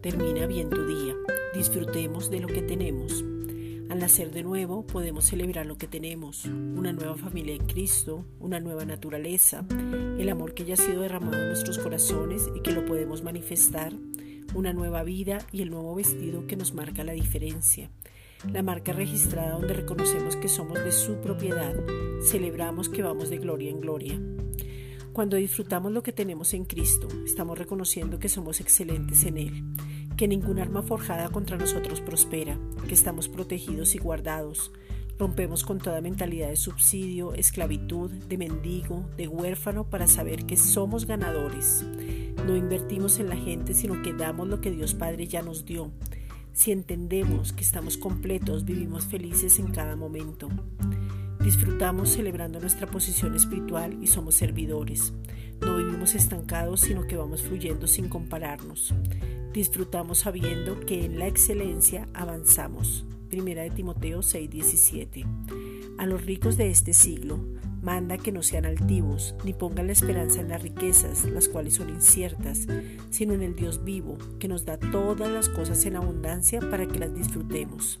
Termina bien tu día. Disfrutemos de lo que tenemos. Al nacer de nuevo podemos celebrar lo que tenemos, una nueva familia en Cristo, una nueva naturaleza, el amor que ya ha sido derramado en nuestros corazones y que lo podemos manifestar, una nueva vida y el nuevo vestido que nos marca la diferencia. La marca registrada donde reconocemos que somos de su propiedad, celebramos que vamos de gloria en gloria. Cuando disfrutamos lo que tenemos en Cristo, estamos reconociendo que somos excelentes en Él, que ningún arma forjada contra nosotros prospera, que estamos protegidos y guardados. Rompemos con toda mentalidad de subsidio, esclavitud, de mendigo, de huérfano para saber que somos ganadores. No invertimos en la gente, sino que damos lo que Dios Padre ya nos dio. Si entendemos que estamos completos, vivimos felices en cada momento. Disfrutamos celebrando nuestra posición espiritual y somos servidores. No vivimos estancados, sino que vamos fluyendo sin compararnos. Disfrutamos sabiendo que en la excelencia avanzamos. Primera de Timoteo 6:17. A los ricos de este siglo, manda que no sean altivos, ni pongan la esperanza en las riquezas, las cuales son inciertas, sino en el Dios vivo, que nos da todas las cosas en abundancia para que las disfrutemos.